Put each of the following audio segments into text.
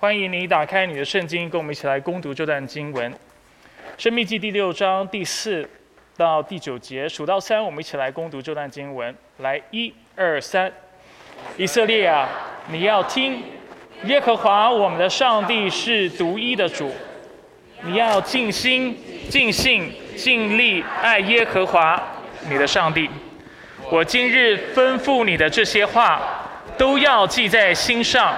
欢迎你打开你的圣经，跟我们一起来攻读这段经文，《生命记》第六章第四到第九节，数到三，我们一起来攻读这段经文。来，一、二、三，以色列啊，你要听，耶和华我们的上帝是独一的主，你要尽心、尽性、尽力爱耶和华你的上帝。我今日吩咐你的这些话，都要记在心上。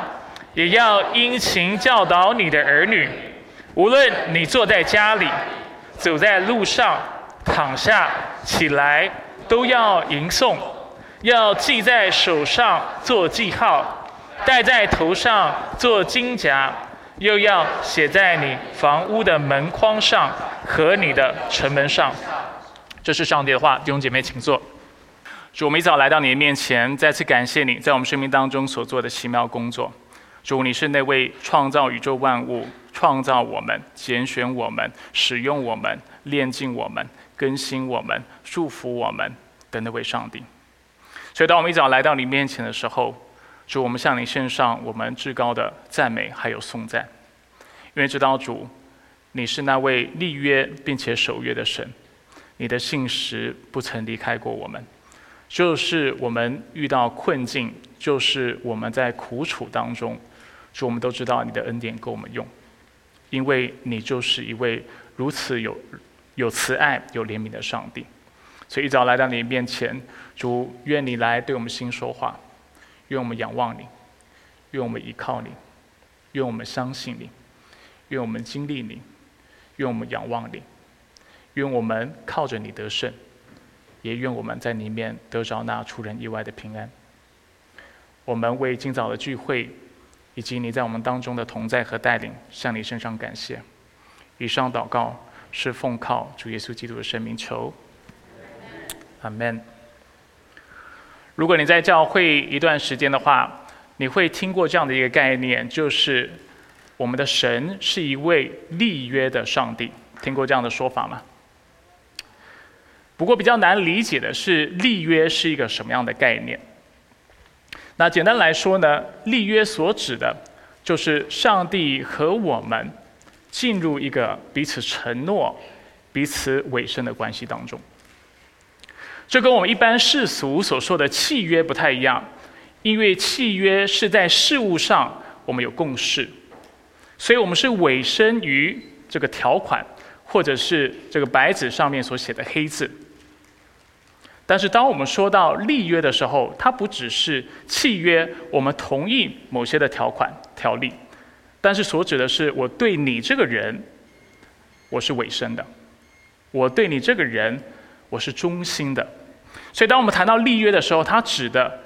也要殷勤教导你的儿女，无论你坐在家里，走在路上，躺下起来，都要吟诵，要系在手上做记号，戴在头上做金甲，又要写在你房屋的门框上和你的城门上。这是上帝的话，弟兄姐妹，请坐。主，我们一早来到你的面前，再次感谢你在我们生命当中所做的奇妙工作。主，你是那位创造宇宙万物、创造我们、拣选我们、使用我们、炼净我们、更新我们、祝福我们的那位上帝。所以，当我们一早来到你面前的时候，主，我们向你献上我们至高的赞美还有颂赞，因为知道主，你是那位立约并且守约的神，你的信实不曾离开过我们，就是我们遇到困境，就是我们在苦楚当中。主，我们都知道你的恩典够我们用，因为你就是一位如此有有慈爱、有怜悯的上帝。所以一早来到你面前，主，愿你来对我们心说话，愿我们仰望你，愿我们依靠你，愿我们相信你，愿我们经历你，愿我们仰望你，愿我们靠着你得胜，也愿我们在里面得着那出人意外的平安。我们为今早的聚会。以及你在我们当中的同在和带领，向你身上感谢。以上祷告是奉靠主耶稣基督的生命求，阿门。如果你在教会一段时间的话，你会听过这样的一个概念，就是我们的神是一位立约的上帝。听过这样的说法吗？不过比较难理解的是，立约是一个什么样的概念？那简单来说呢，立约所指的，就是上帝和我们进入一个彼此承诺、彼此委身的关系当中。这跟我们一般世俗所说的契约不太一样，因为契约是在事物上我们有共识，所以我们是委身于这个条款，或者是这个白纸上面所写的黑字。但是，当我们说到立约的时候，它不只是契约，我们同意某些的条款条例，但是所指的是我对你这个人，我是委身的，我对你这个人，我是忠心的。所以，当我们谈到立约的时候，它指的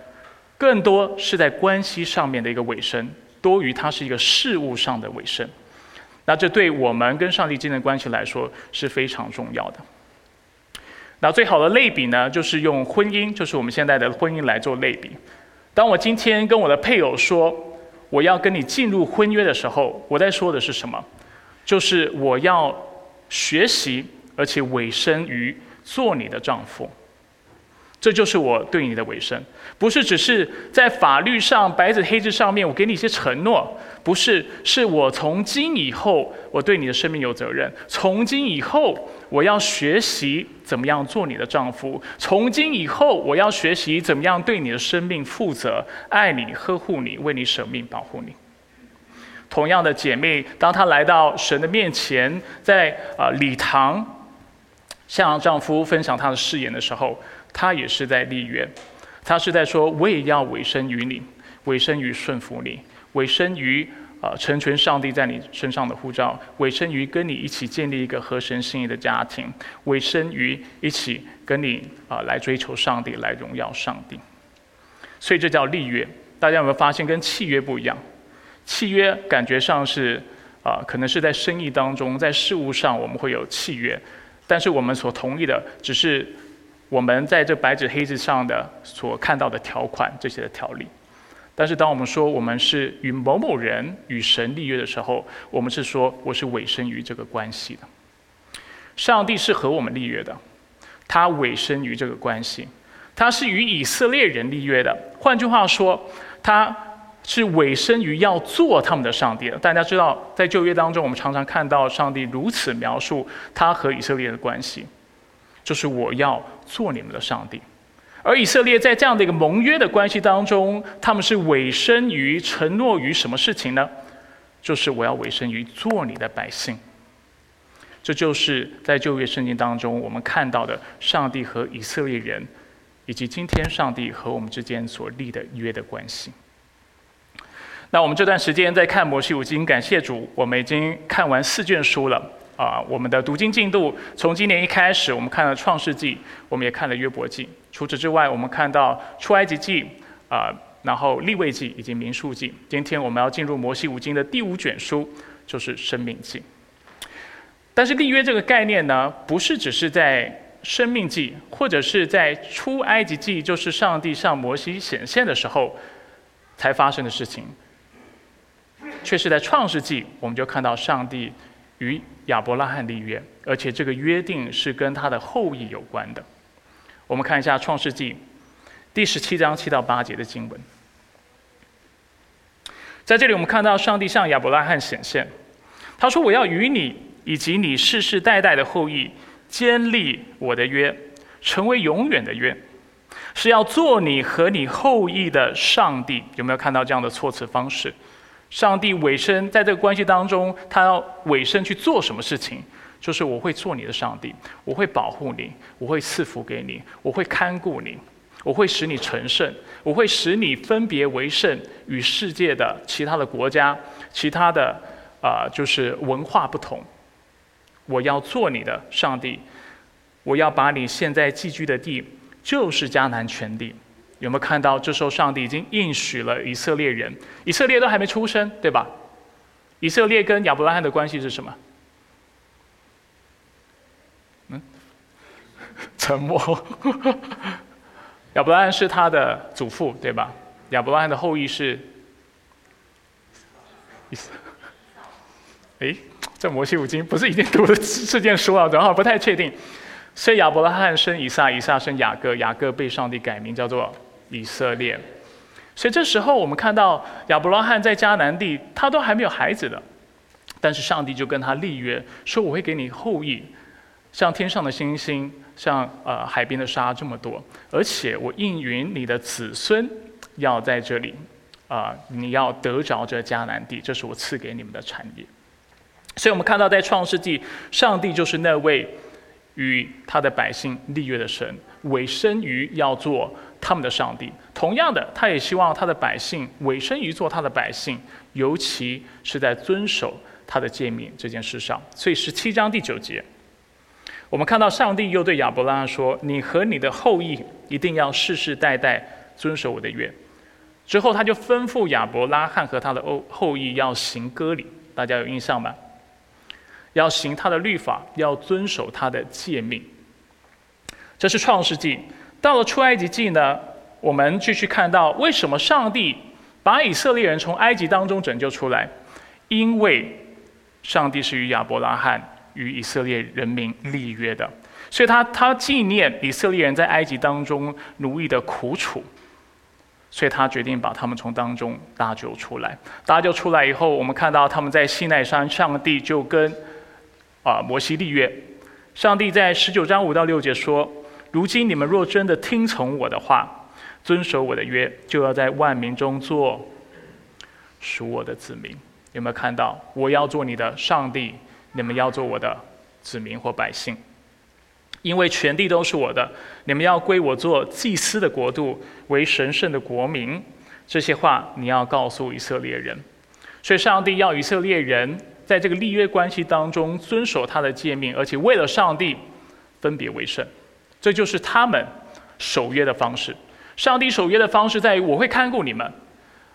更多是在关系上面的一个委身，多于它是一个事物上的委身。那这对我们跟上帝之间的关系来说是非常重要的。那最好的类比呢，就是用婚姻，就是我们现在的婚姻来做类比。当我今天跟我的配偶说我要跟你进入婚约的时候，我在说的是什么？就是我要学习，而且委身于做你的丈夫。这就是我对你的委身，不是只是在法律上白纸黑字上面我给你一些承诺，不是，是我从今以后我对你的生命有责任。从今以后我要学习怎么样做你的丈夫，从今以后我要学习怎么样对你的生命负责，爱你、呵护你、为你舍命、保护你。同样的姐妹，当她来到神的面前，在啊礼堂向丈夫分享她的誓言的时候。他也是在立约，他是在说，我也要委身于你，委身于顺服你，委身于啊成全上帝在你身上的护照，委身于跟你一起建立一个合神心意的家庭，委身于一起跟你啊来追求上帝，来荣耀上帝。所以这叫立约。大家有没有发现跟契约不一样？契约感觉上是啊，可能是在生意当中，在事物上我们会有契约，但是我们所同意的只是。我们在这白纸黑字上的所看到的条款，这些的条例，但是当我们说我们是与某某人与神立约的时候，我们是说我是委身于这个关系的。上帝是和我们立约的，他委身于这个关系，他是与以色列人立约的。换句话说，他是委身于要做他们的上帝的。大家知道，在旧约当中，我们常常看到上帝如此描述他和以色列的关系，就是我要做你们的上帝。而以色列在这样的一个盟约的关系当中，他们是委身于承诺于什么事情呢？就是我要委身于做你的百姓。这就是在旧约圣经当中我们看到的上帝和以色列人，以及今天上帝和我们之间所立的约的关系。那我们这段时间在看摩西五经，感谢主，我们已经看完四卷书了啊！我们的读经进度从今年一开始，我们看了创世纪，我们也看了约伯记。除此之外，我们看到出埃及记啊，然后立位记以及民数记。今天我们要进入摩西五经的第五卷书，就是生命记。但是立约这个概念呢，不是只是在生命记，或者是在出埃及记，就是上帝向摩西显现的时候才发生的事情，却是在创世纪，我们就看到上帝与亚伯拉罕立约，而且这个约定是跟他的后裔有关的。我们看一下创世纪第十七章七到八节的经文，在这里我们看到上帝向亚伯拉罕显现，他说：“我要与你。”以及你世世代代的后裔，坚立我的约，成为永远的约，是要做你和你后裔的上帝。有没有看到这样的措辞方式？上帝委身在这个关系当中，他要委身去做什么事情？就是我会做你的上帝，我会保护你，我会赐福给你，我会看顾你，我会使你成圣，我会使你分别为圣，与世界的其他的国家、其他的啊，就是文化不同。我要做你的上帝，我要把你现在寄居的地，就是迦南全地。有没有看到？这时候上帝已经应许了以色列人，以色列都还没出生，对吧？以色列跟亚伯拉罕的关系是什么？嗯，沉默。亚伯拉罕是他的祖父，对吧？亚伯拉罕的后裔是，意思，哎。这摩西五经不是已经读了这件书了，然后不太确定。所以亚伯拉罕生以撒，以撒生雅各，雅各被上帝改名叫做以色列。所以这时候我们看到亚伯拉罕在迦南地，他都还没有孩子的，但是上帝就跟他立约，说我会给你后裔，像天上的星星，像呃海边的沙这么多，而且我应允你的子孙要在这里，啊，你要得着这迦南地，这是我赐给你们的产业。所以我们看到，在创世纪，上帝就是那位与他的百姓立约的神，委身于要做他们的上帝。同样的，他也希望他的百姓委身于做他的百姓，尤其是在遵守他的诫命这件事上。所以十七章第九节，我们看到上帝又对亚伯拉罕说：“你和你的后裔一定要世世代代遵守我的约。”之后，他就吩咐亚伯拉罕和他的后后裔要行割礼。大家有印象吗？要行他的律法，要遵守他的诫命。这是创世纪。到了出埃及记呢，我们继续看到为什么上帝把以色列人从埃及当中拯救出来？因为上帝是与亚伯拉罕与以色列人民立约的，所以他他纪念以色列人在埃及当中奴役的苦楚，所以他决定把他们从当中搭救出来。搭救出来以后，我们看到他们在西奈山，上帝就跟啊，摩西立约，上帝在十九章五到六节说：“如今你们若真的听从我的话，遵守我的约，就要在万民中做属我的子民。”有没有看到？我要做你的上帝，你们要做我的子民或百姓，因为全地都是我的，你们要归我做祭司的国度，为神圣的国民。这些话你要告诉以色列人。所以，上帝要以色列人。在这个立约关系当中，遵守他的诫命，而且为了上帝分别为圣，这就是他们守约的方式。上帝守约的方式在于，我会看顾你们，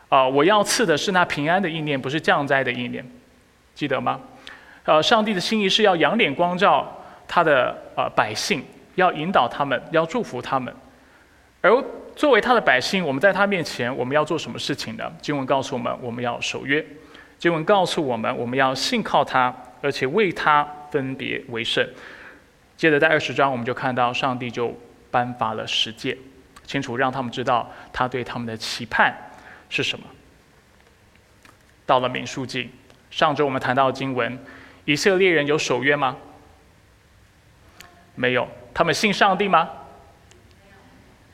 啊，我要赐的是那平安的意念，不是降灾的意念，记得吗？呃，上帝的心意是要仰脸光照他的呃百姓，要引导他们，要祝福他们。而作为他的百姓，我们在他面前，我们要做什么事情呢？经文告诉我们，我们要守约。经文告诉我们，我们要信靠他，而且为他分别为圣。接着在二十章，我们就看到上帝就颁发了十诫，清楚让他们知道他对他们的期盼是什么。到了民数记。上周我们谈到经文，以色列人有守约吗？没有。他们信上帝吗？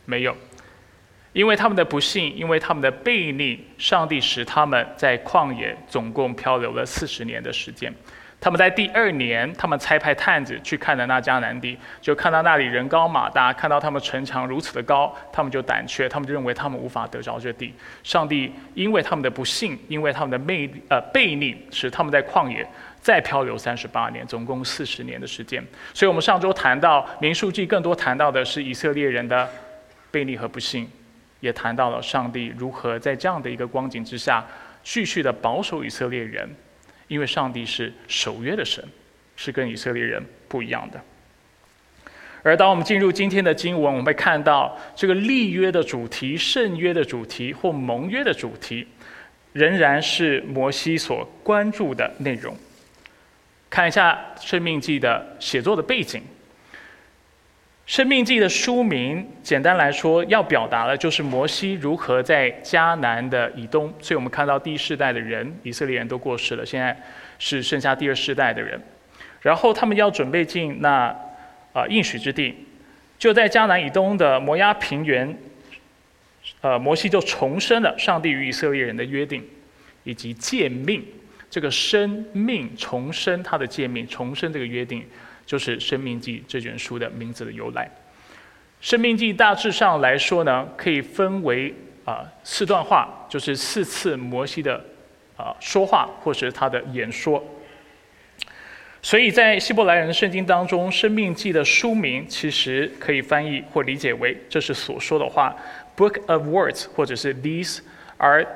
没有。因为他们的不信，因为他们的悖逆，上帝使他们在旷野总共漂流了四十年的时间。他们在第二年，他们差派探子去看了那迦南地，就看到那里人高马大，看到他们城墙如此的高，他们就胆怯，他们就认为他们无法得着这地。上帝因为他们的不幸，因为他们的魅呃背逆，使他们在旷野再漂流三十八年，总共四十年的时间。所以我们上周谈到民数记，更多谈到的是以色列人的背逆和不幸，也谈到了上帝如何在这样的一个光景之下，继续的保守以色列人。因为上帝是守约的神，是跟以色列人不一样的。而当我们进入今天的经文，我们会看到这个立约的主题、圣约的主题或盟约的主题，仍然是摩西所关注的内容。看一下《生命记》的写作的背景。《生命记》的书名，简单来说，要表达的就是摩西如何在迦南的以东。所以我们看到第一世代的人，以色列人都过世了，现在是剩下第二世代的人。然后他们要准备进那啊应许之地，就在迦南以东的摩押平原，呃，摩西就重申了上帝与以色列人的约定以及诫命。这个生命重申他的诫命，重申这个约定。就是《生命记》这卷书的名字的由来。《生命记》大致上来说呢，可以分为啊四段话，就是四次摩西的啊说话，或是他的演说。所以在希伯来人的圣经当中，《生命记》的书名其实可以翻译或理解为这是所说的话，《Book of Words》，或者是 These are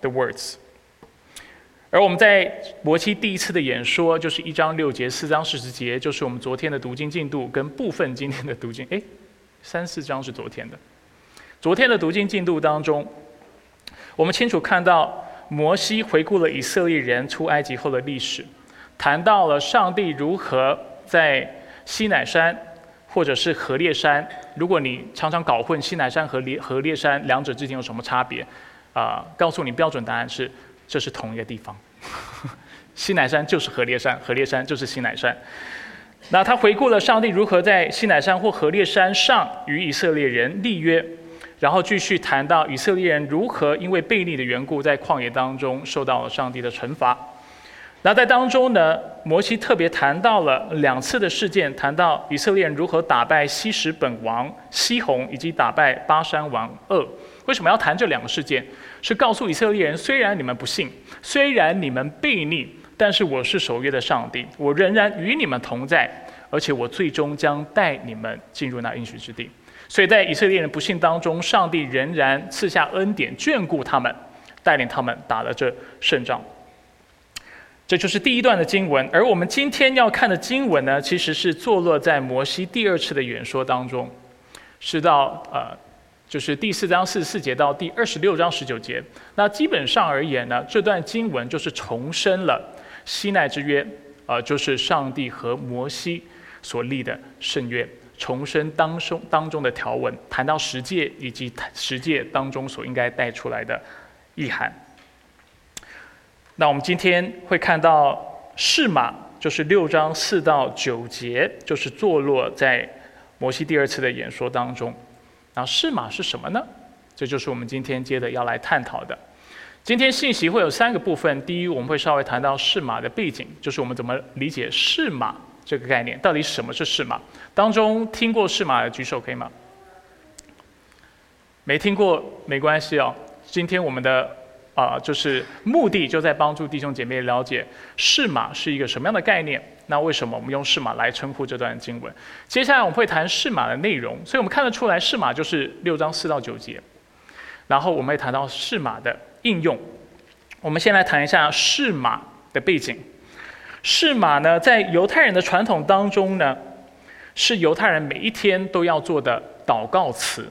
the words。而我们在摩西第一次的演说，就是一章六节、四章四十节，就是我们昨天的读经进度跟部分今天的读经。哎，三四章是昨天的。昨天的读经进度当中，我们清楚看到摩西回顾了以色列人出埃及后的历史，谈到了上帝如何在西乃山或者是何烈山。如果你常常搞混西乃山和烈何烈山两者之间有什么差别，啊，告诉你标准答案是。这是同一个地方，西乃山就是河烈山，河烈山就是西乃山。那他回顾了上帝如何在西乃山或河烈山上与以色列人立约，然后继续谈到以色列人如何因为悖逆的缘故，在旷野当中受到了上帝的惩罚。那在当中呢，摩西特别谈到了两次的事件，谈到以色列人如何打败西什本王西宏，以及打败巴山王鄂。为什么要谈这两个事件？是告诉以色列人，虽然你们不信，虽然你们悖逆，但是我是守约的上帝，我仍然与你们同在，而且我最终将带你们进入那应许之地。所以在以色列人不幸当中，上帝仍然赐下恩典，眷顾他们，带领他们打了这胜仗。这就是第一段的经文。而我们今天要看的经文呢，其实是坐落在摩西第二次的演说当中，是到呃。就是第四章四十四节到第二十六章十九节，那基本上而言呢，这段经文就是重申了西奈之约，啊，就是上帝和摩西所立的圣约，重申当中当中的条文，谈到十诫以及十诫当中所应该带出来的意涵。那我们今天会看到释马，就是六章四到九节，就是坐落在摩西第二次的演说当中。然后释马是什么呢？这就是我们今天接着要来探讨的。今天信息会有三个部分。第一，我们会稍微谈到释马的背景，就是我们怎么理解释马这个概念，到底什么是释马？当中听过释马的举手可以吗？没听过没关系哦。今天我们的。啊，就是目的就在帮助弟兄姐妹了解释马是一个什么样的概念。那为什么我们用释马来称呼这段经文？接下来我们会谈释马的内容。所以我们看得出来，释马就是六章四到九节。然后我们会谈到释马的应用。我们先来谈一下释马的背景。释马呢，在犹太人的传统当中呢，是犹太人每一天都要做的祷告词。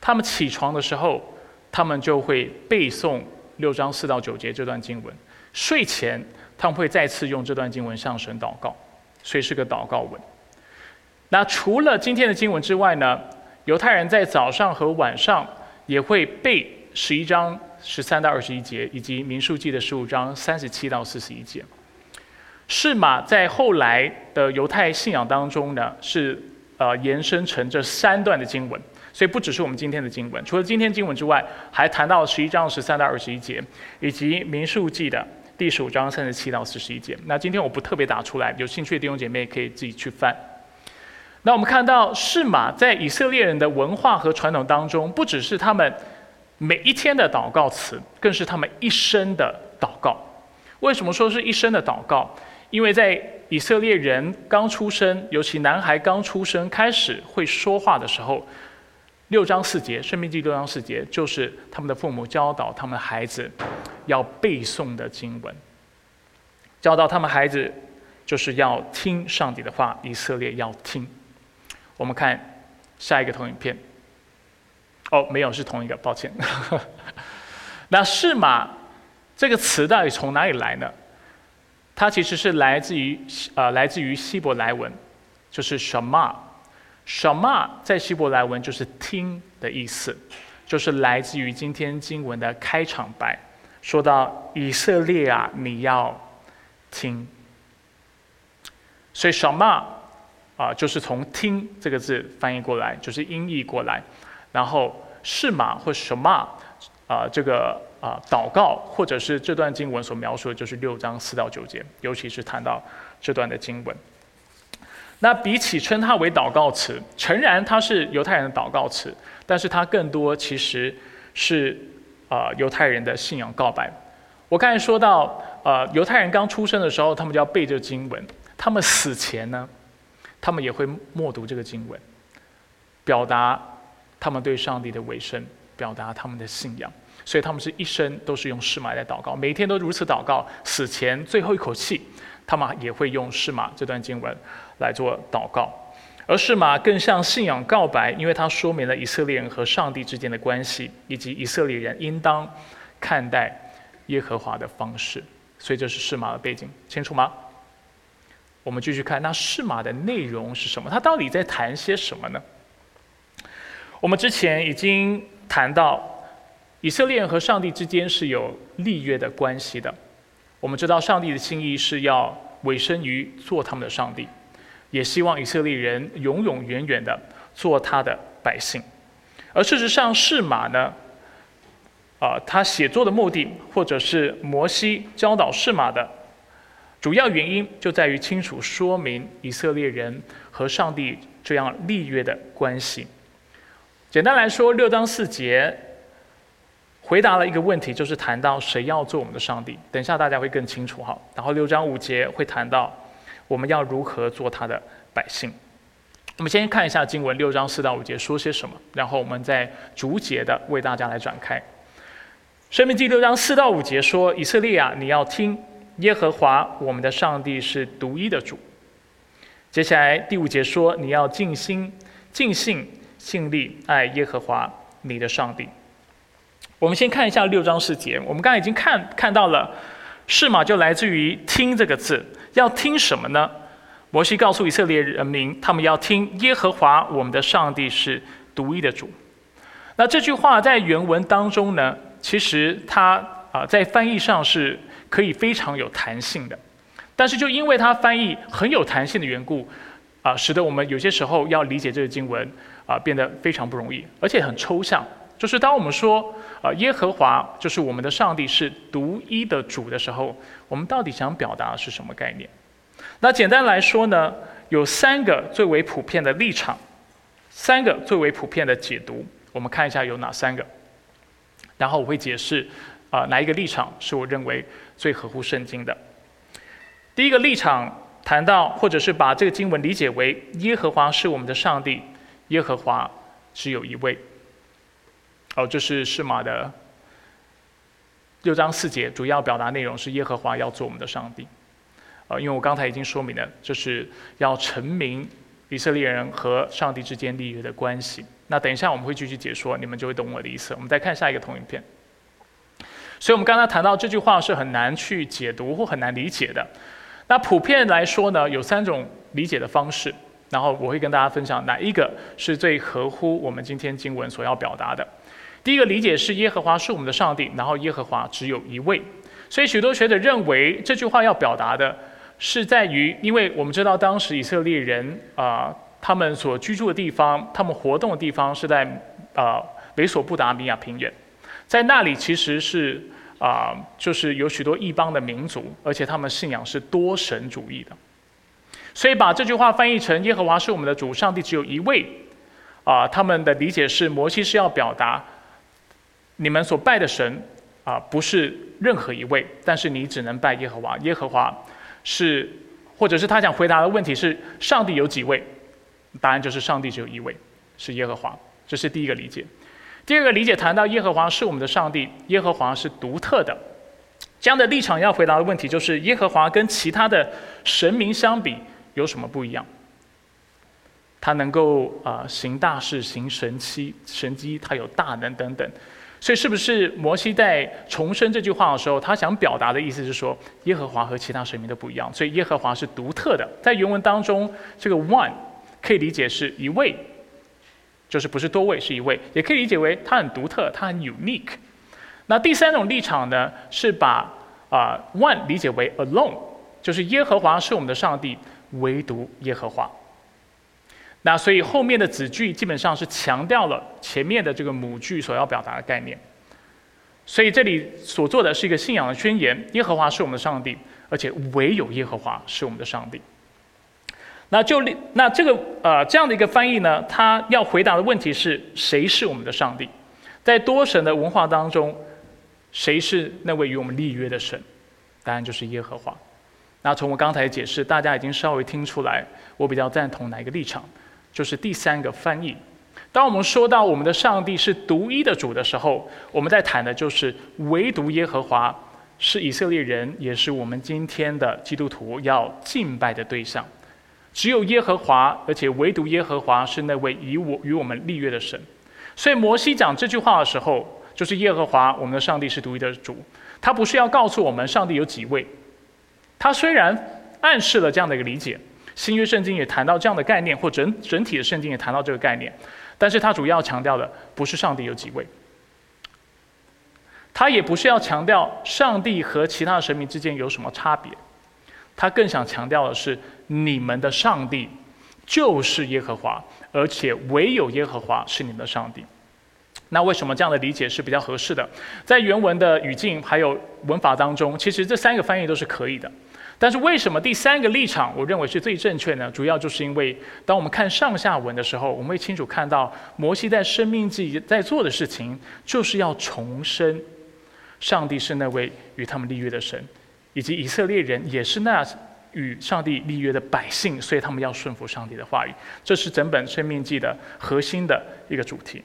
他们起床的时候。他们就会背诵六章四到九节这段经文，睡前他们会再次用这段经文向神祷告，所以是个祷告文。那除了今天的经文之外呢，犹太人在早上和晚上也会背十一章十三到二十一节，以及民数记的十五章三十七到四十一节。是马在后来的犹太信仰当中呢，是呃延伸成这三段的经文，所以不只是我们今天的经文，除了今天经文之外，还谈到十一章十三到二十一节，以及民数记的第十五章三十七到四十一节。那今天我不特别打出来，有兴趣的弟兄姐妹可以自己去翻。那我们看到是马在以色列人的文化和传统当中，不只是他们每一天的祷告词，更是他们一生的祷告。为什么说是一生的祷告？因为在以色列人刚出生，尤其男孩刚出生开始会说话的时候，六章四节，生命记六章四节，就是他们的父母教导他们孩子要背诵的经文，教导他们孩子就是要听上帝的话，以色列要听。我们看下一个投影片。哦，没有，是同一个，抱歉。那“是马”这个词到底从哪里来呢？它其实是来自于呃，来自于希伯来文，就是什什么在希伯来文就是听的意思，就是来自于今天经文的开场白，说到以色列啊，你要听。所以什么啊，就是从“听”这个字翻译过来，就是音译过来，然后是马或什么啊，这个。啊，祷告或者是这段经文所描述的，就是六章四到九节，尤其是谈到这段的经文。那比起称它为祷告词，诚然它是犹太人的祷告词，但是它更多其实是啊犹太人的信仰告白。我刚才说到，呃，犹太人刚出生的时候，他们就要背这经文；他们死前呢，他们也会默读这个经文，表达他们对上帝的委身，表达他们的信仰。所以他们是一生都是用释马来祷告，每天都如此祷告，死前最后一口气，他们也会用释马这段经文来做祷告。而释马更像信仰告白，因为它说明了以色列人和上帝之间的关系，以及以色列人应当看待耶和华的方式。所以这是释马的背景，清楚吗？我们继续看，那释马的内容是什么？它到底在谈些什么呢？我们之前已经谈到。以色列人和上帝之间是有立约的关系的。我们知道，上帝的心意是要委身于做他们的上帝，也希望以色列人永永远远的做他的百姓。而事实上，释马呢，啊，他写作的目的，或者是摩西教导释马的主要原因，就在于清楚说明以色列人和上帝这样立约的关系。简单来说，六章四节。回答了一个问题，就是谈到谁要做我们的上帝。等一下大家会更清楚哈。然后六章五节会谈到我们要如何做他的百姓。我们先看一下经文六章四到五节说些什么，然后我们再逐节的为大家来展开。生命记六章四到五节说：以色列啊，你要听耶和华我们的上帝是独一的主。接下来第五节说：你要尽心、尽性、尽力爱耶和华你的上帝。我们先看一下六章四节。我们刚才已经看看到了，是嘛就来自于“听”这个字。要听什么呢？摩西告诉以色列人民，他们要听耶和华我们的上帝是独一的主。那这句话在原文当中呢，其实它啊在翻译上是可以非常有弹性的。但是就因为它翻译很有弹性的缘故，啊，使得我们有些时候要理解这个经文啊变得非常不容易，而且很抽象。就是当我们说。啊，耶和华就是我们的上帝，是独一的主的时候，我们到底想表达的是什么概念？那简单来说呢，有三个最为普遍的立场，三个最为普遍的解读。我们看一下有哪三个，然后我会解释啊哪一个立场是我认为最合乎圣经的。第一个立场谈到，或者是把这个经文理解为耶和华是我们的上帝，耶和华只有一位。哦，这是释马的六章四节，主要表达内容是耶和华要做我们的上帝。呃，因为我刚才已经说明了，就是要成明以色列人和上帝之间立约的关系。那等一下我们会继续解说，你们就会懂我的意思。我们再看下一个投影片。所以，我们刚才谈到这句话是很难去解读或很难理解的。那普遍来说呢，有三种理解的方式。然后我会跟大家分享哪一个是最合乎我们今天经文所要表达的。第一个理解是耶和华是我们的上帝，然后耶和华只有一位。所以许多学者认为这句话要表达的是在于，因为我们知道当时以色列人啊，他们所居住的地方，他们活动的地方是在啊美索不达米亚平原，在那里其实是啊就是有许多异邦的民族，而且他们信仰是多神主义的。所以把这句话翻译成耶和华是我们的主，上帝只有一位啊，他们的理解是摩西是要表达你们所拜的神。啊，不是任何一位，但是你只能拜耶和华。耶和华是，或者是他想回答的问题是：上帝有几位？答案就是上帝只有一位，是耶和华。这是第一个理解。第二个理解谈到耶和华是我们的上帝，耶和华是独特的。这样的立场要回答的问题就是：耶和华跟其他的神明相比有什么不一样？他能够啊行大事、行神奇、神机，他有大能等等。所以，是不是摩西在重申这句话的时候，他想表达的意思是说，耶和华和其他神明都不一样，所以耶和华是独特的。在原文当中，这个 one 可以理解是一位，就是不是多位，是一位，也可以理解为他很独特，他很 unique。那第三种立场呢，是把啊 one 理解为 alone，就是耶和华是我们的上帝，唯独耶和华。那所以后面的子句基本上是强调了前面的这个母句所要表达的概念，所以这里所做的是一个信仰的宣言：耶和华是我们的上帝，而且唯有耶和华是我们的上帝。那就那这个呃这样的一个翻译呢，他要回答的问题是谁是我们的上帝？在多神的文化当中，谁是那位与我们立约的神？答案就是耶和华。那从我刚才解释，大家已经稍微听出来，我比较赞同哪一个立场？就是第三个翻译。当我们说到我们的上帝是独一的主的时候，我们在谈的就是唯独耶和华是以色列人，也是我们今天的基督徒要敬拜的对象。只有耶和华，而且唯独耶和华是那位与我与我们立约的神。所以摩西讲这句话的时候，就是耶和华我们的上帝是独一的主。他不是要告诉我们上帝有几位，他虽然暗示了这样的一个理解。新约圣经也谈到这样的概念，或整整体的圣经也谈到这个概念，但是它主要强调的不是上帝有几位，他也不是要强调上帝和其他神明之间有什么差别，他更想强调的是你们的上帝就是耶和华，而且唯有耶和华是你们的上帝。那为什么这样的理解是比较合适的？在原文的语境还有文法当中，其实这三个翻译都是可以的。但是为什么第三个立场我认为是最正确呢？主要就是因为当我们看上下文的时候，我们会清楚看到摩西在生命记在做的事情，就是要重申上帝是那位与他们立约的神，以及以色列人也是那与上帝立约的百姓，所以他们要顺服上帝的话语。这是整本生命记的核心的一个主题。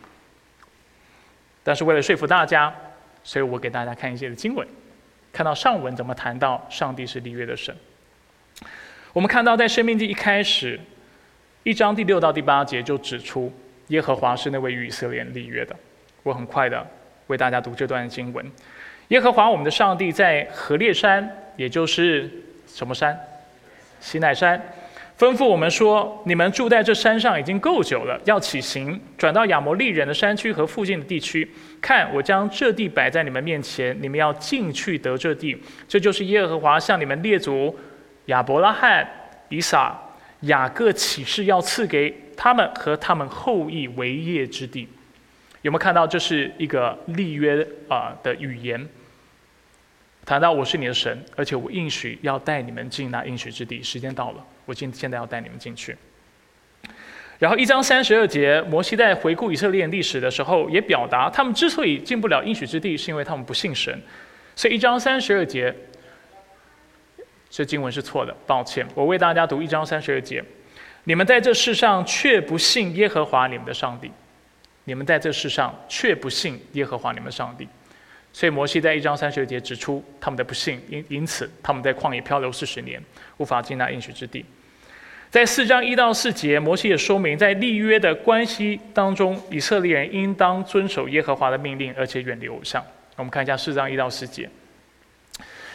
但是为了说服大家，所以我给大家看一些的经文。看到上文怎么谈到上帝是立约的神？我们看到在生命记一开始，一章第六到第八节就指出耶和华是那位与以色列立约的。我很快的为大家读这段经文：耶和华我们的上帝在何烈山，也就是什么山？西奈山。吩咐我们说：“你们住在这山上已经够久了，要起行，转到亚摩利人的山区和附近的地区。看，我将这地摆在你们面前，你们要进去得这地。这就是耶和华向你们列祖亚伯拉罕、以撒、雅各起誓要赐给他们和他们后裔为业之地。有没有看到？这是一个立约啊的语言。谈到我是你的神，而且我应许要带你们进那应许之地。时间到了。”我今现在要带你们进去。然后一章三十二节，摩西在回顾以色列历史的时候，也表达他们之所以进不了应许之地，是因为他们不信神。所以一章三十二节，这经文是错的，抱歉。我为大家读一章三十二节：你们在这世上却不信耶和华你们的上帝，你们在这世上却不信耶和华你们的上帝。所以摩西在一章三十节指出他们的不幸，因因此他们在旷野漂流四十年，无法进那应许之地。在四章一到四节，摩西也说明在立约的关系当中，以色列人应当遵守耶和华的命令，而且远离偶像。我们看一下四章一到四节。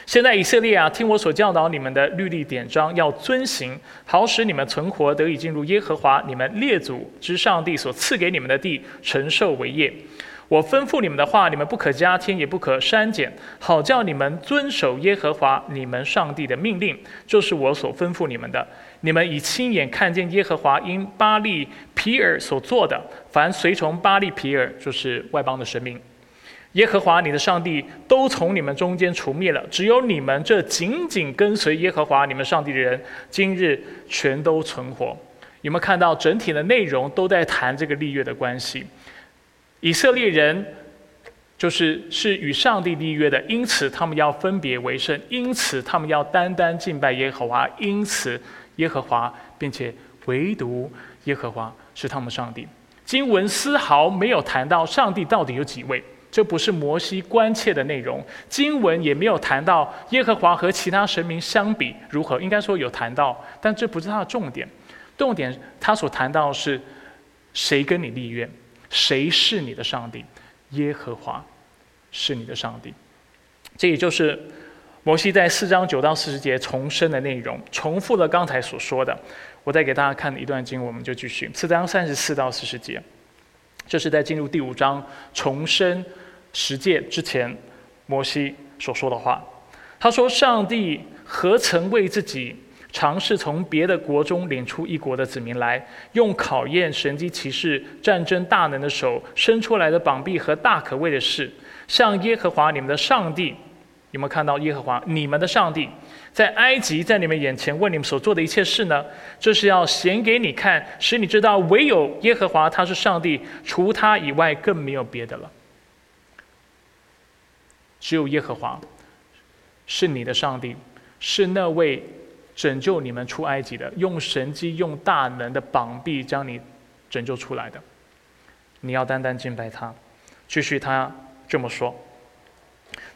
现在以色列啊，听我所教导你们的律例典章，要遵行，好使你们存活，得以进入耶和华你们列祖之上帝所赐给你们的地，承受为业。我吩咐你们的话，你们不可加添，也不可删减，好叫你们遵守耶和华你们上帝的命令，就是我所吩咐你们的。你们已亲眼看见耶和华因巴利皮尔所做的，凡随从巴利皮尔，就是外邦的神明。耶和华你的上帝都从你们中间除灭了，只有你们这紧紧跟随耶和华你们上帝的人，今日全都存活。有没有看到整体的内容都在谈这个立约的关系？以色列人就是是与上帝立约的，因此他们要分别为圣，因此他们要单单敬拜耶和华，因此耶和华，并且唯独耶和华是他们上帝。经文丝毫没有谈到上帝到底有几位。这不是摩西关切的内容，经文也没有谈到耶和华和其他神明相比如何，应该说有谈到，但这不是他的重点。重点他所谈到是，谁跟你立约，谁是你的上帝，耶和华是你的上帝。这也就是摩西在四章九到四十节重申的内容，重复了刚才所说的。我再给大家看一段经，我们就继续四章三十四到四十节。这是在进入第五章重生十诫之前，摩西所说的话。他说：“上帝何曾为自己尝试从别的国中领出一国的子民来，用考验神机骑士、战争大能的手伸出来的膀臂和大可畏的事，像耶和华你们的上帝？有没有看到耶和华你们的上帝？”在埃及，在你们眼前为你们所做的一切事呢，这是要显给你看，使你知道唯有耶和华他是上帝，除他以外更没有别的了。只有耶和华是你的上帝，是那位拯救你们出埃及的，用神机、用大能的膀臂将你拯救出来的。你要单单敬拜他。继续，他这么说。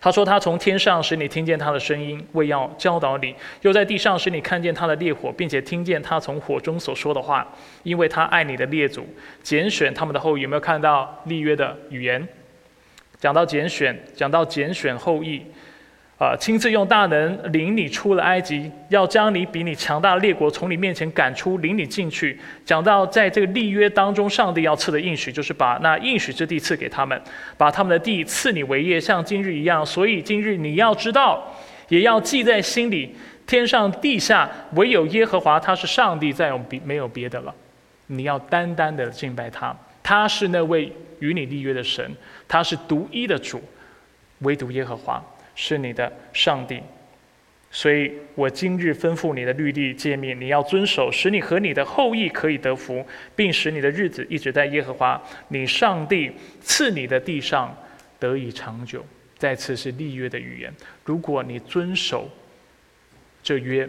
他说：“他从天上使你听见他的声音，为要教导你；又在地上使你看见他的烈火，并且听见他从火中所说的话。因为他爱你的列祖，拣选他们的后裔。有没有看到立约的语言？讲到拣选，讲到拣选后裔。”啊！亲自用大能领你出了埃及，要将你比你强大的列国从你面前赶出，领你进去。讲到在这个立约当中，上帝要赐的应许，就是把那应许之地赐给他们，把他们的地赐你为业，像今日一样。所以今日你要知道，也要记在心里：天上地下唯有耶和华，他是上帝，再有别没有别的了。你要单单的敬拜他，他是那位与你立约的神，他是独一的主，唯独耶和华。是你的上帝，所以我今日吩咐你的律例诫命，你要遵守，使你和你的后裔可以得福，并使你的日子一直在耶和华你上帝赐你的地上得以长久。再次是立约的语言。如果你遵守这约，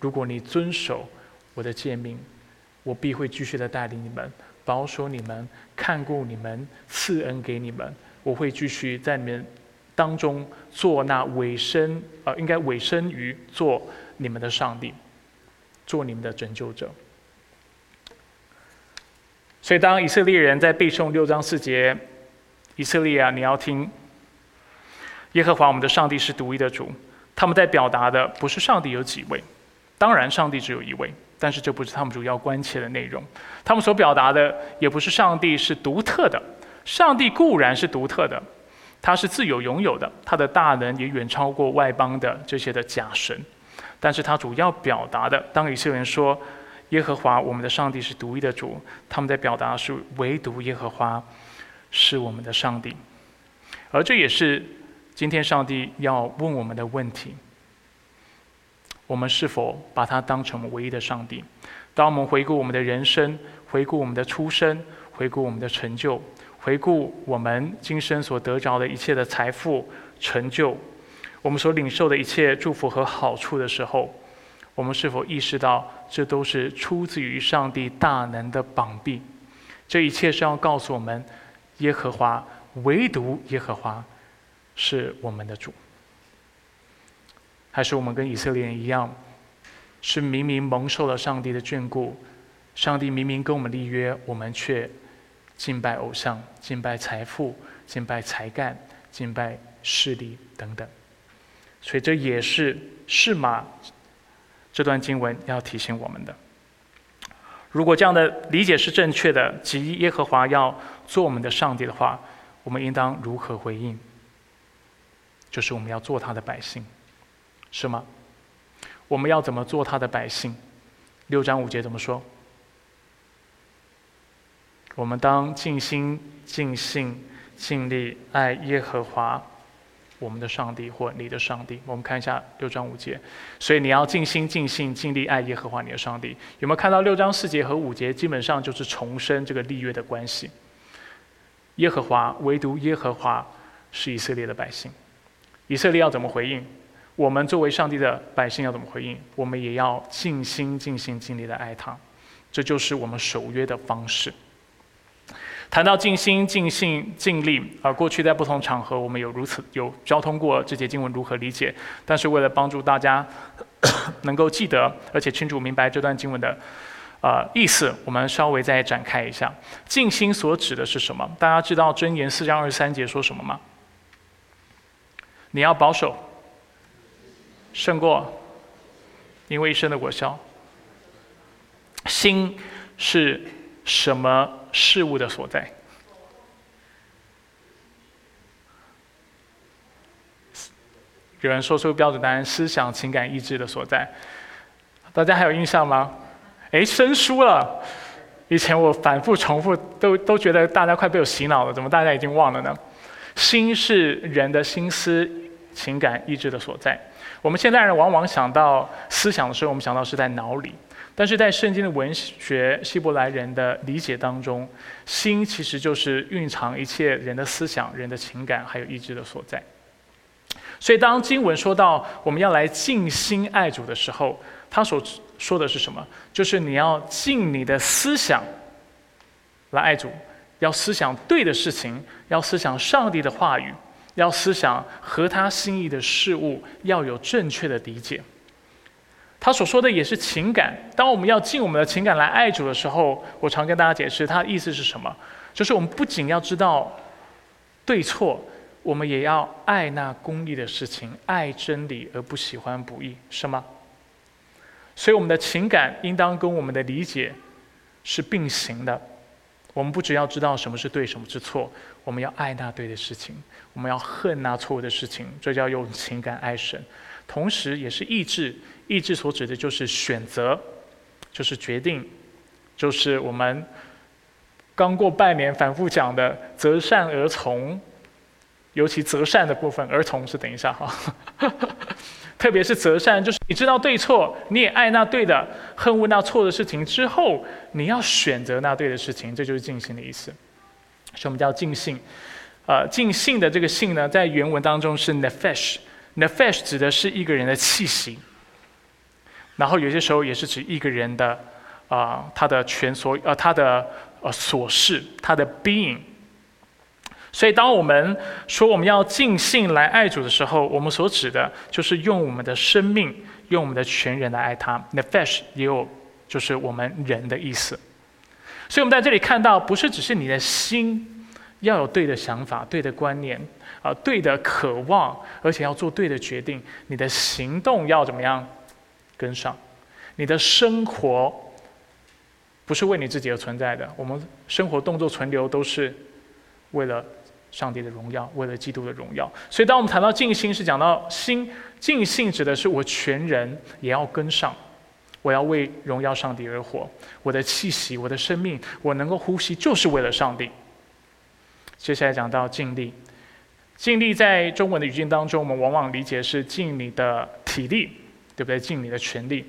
如果你遵守我的诫命，我必会继续的带领你们，保守你们，看顾你们，赐恩给你们。我会继续在你们。当中做那委身，呃，应该委身于做你们的上帝，做你们的拯救者。所以，当以色列人在背诵六章四节，以色列啊，你要听，耶和华我们的上帝是独一的主。他们在表达的不是上帝有几位，当然上帝只有一位，但是这不是他们主要关切的内容。他们所表达的也不是上帝是独特的，上帝固然是独特的。他是自有拥有的，他的大能也远超过外邦的这些的假神，但是他主要表达的，当以色列人说耶和华我们的上帝是独一的主，他们在表达是唯独耶和华是我们的上帝，而这也是今天上帝要问我们的问题：我们是否把他当成唯一的上帝？当我们回顾我们的人生，回顾我们的出生，回顾我们的成就。回顾我们今生所得着的一切的财富、成就，我们所领受的一切祝福和好处的时候，我们是否意识到这都是出自于上帝大能的膀臂？这一切是要告诉我们，耶和华唯独耶和华是我们的主，还是我们跟以色列人一样，是明明蒙受了上帝的眷顾，上帝明明跟我们立约，我们却。敬拜偶像，敬拜财富，敬拜才干，敬拜势力等等，所以这也是是马这段经文要提醒我们的。如果这样的理解是正确的，即耶和华要做我们的上帝的话，我们应当如何回应？就是我们要做他的百姓，是吗？我们要怎么做他的百姓？六章五节怎么说？我们当尽心、尽性、尽力爱耶和华。我们的上帝或你的上帝，我们看一下六章五节。所以你要尽心尽性尽力爱耶和华你的上帝。有没有看到六章四节和五节？基本上就是重申这个立约的关系。耶和华唯独耶和华是以色列的百姓。以色列要怎么回应？我们作为上帝的百姓要怎么回应？我们也要尽心尽心尽力的爱他。这就是我们守约的方式。谈到尽心、尽性、尽力，啊，过去在不同场合我们有如此有交通过这节经文如何理解，但是为了帮助大家 能够记得，而且清楚明白这段经文的啊意思，我们稍微再展开一下。尽心所指的是什么？大家知道箴言四章二十三节说什么吗？你要保守，胜过因为一生的果效。心是什么？事物的所在，有人说出标准答案：思想、情感、意志的所在。大家还有印象吗？哎，生疏了。以前我反复重复，都都觉得大家快被我洗脑了。怎么大家已经忘了呢？心是人的心思、情感、意志的所在。我们现代人往往想到思想的时候，我们想到是在脑里。但是在圣经的文学希伯来人的理解当中，心其实就是蕴藏一切人的思想、人的情感还有意志的所在。所以当经文说到我们要来尽心爱主的时候，他所说的是什么？就是你要尽你的思想来爱主，要思想对的事情，要思想上帝的话语，要思想合他心意的事物，要有正确的理解。他所说的也是情感。当我们要尽我们的情感来爱主的时候，我常跟大家解释，他的意思是什么？就是我们不仅要知道对错，我们也要爱那公义的事情，爱真理而不喜欢不义，是吗？所以我们的情感应当跟我们的理解是并行的。我们不只要知道什么是对，什么是错，我们要爱那对的事情，我们要恨那错误的事情，这叫用情感爱神。同时，也是意志。意志所指的就是选择，就是决定，就是我们刚过半年反复讲的“择善而从”，尤其择善的部分，而从是等一下哈，特别是择善，就是你知道对错，你也爱那对的，恨恶那错的事情之后，你要选择那对的事情，这就是尽兴的意思。什么叫尽兴？呃，尽兴的这个“兴”呢，在原文当中是 nefesh，nefesh 指的是一个人的气息。然后有些时候也是指一个人的，啊，他的全所，呃，他的呃琐事，他的 being。所以，当我们说我们要尽兴来爱主的时候，我们所指的就是用我们的生命，用我们的全人来爱他。那 flesh 也有就是我们人的意思。所以，我们在这里看到，不是只是你的心要有对的想法、对的观念，啊，对的渴望，而且要做对的决定，你的行动要怎么样？跟上，你的生活不是为你自己而存在的。我们生活动作存留都是为了上帝的荣耀，为了基督的荣耀。所以，当我们谈到尽心，是讲到心尽性，指的是我全人也要跟上，我要为荣耀上帝而活。我的气息，我的生命，我能够呼吸，就是为了上帝。接下来讲到尽力，尽力在中文的语境当中，我们往往理解是尽你的体力。对不对？尽你的全力，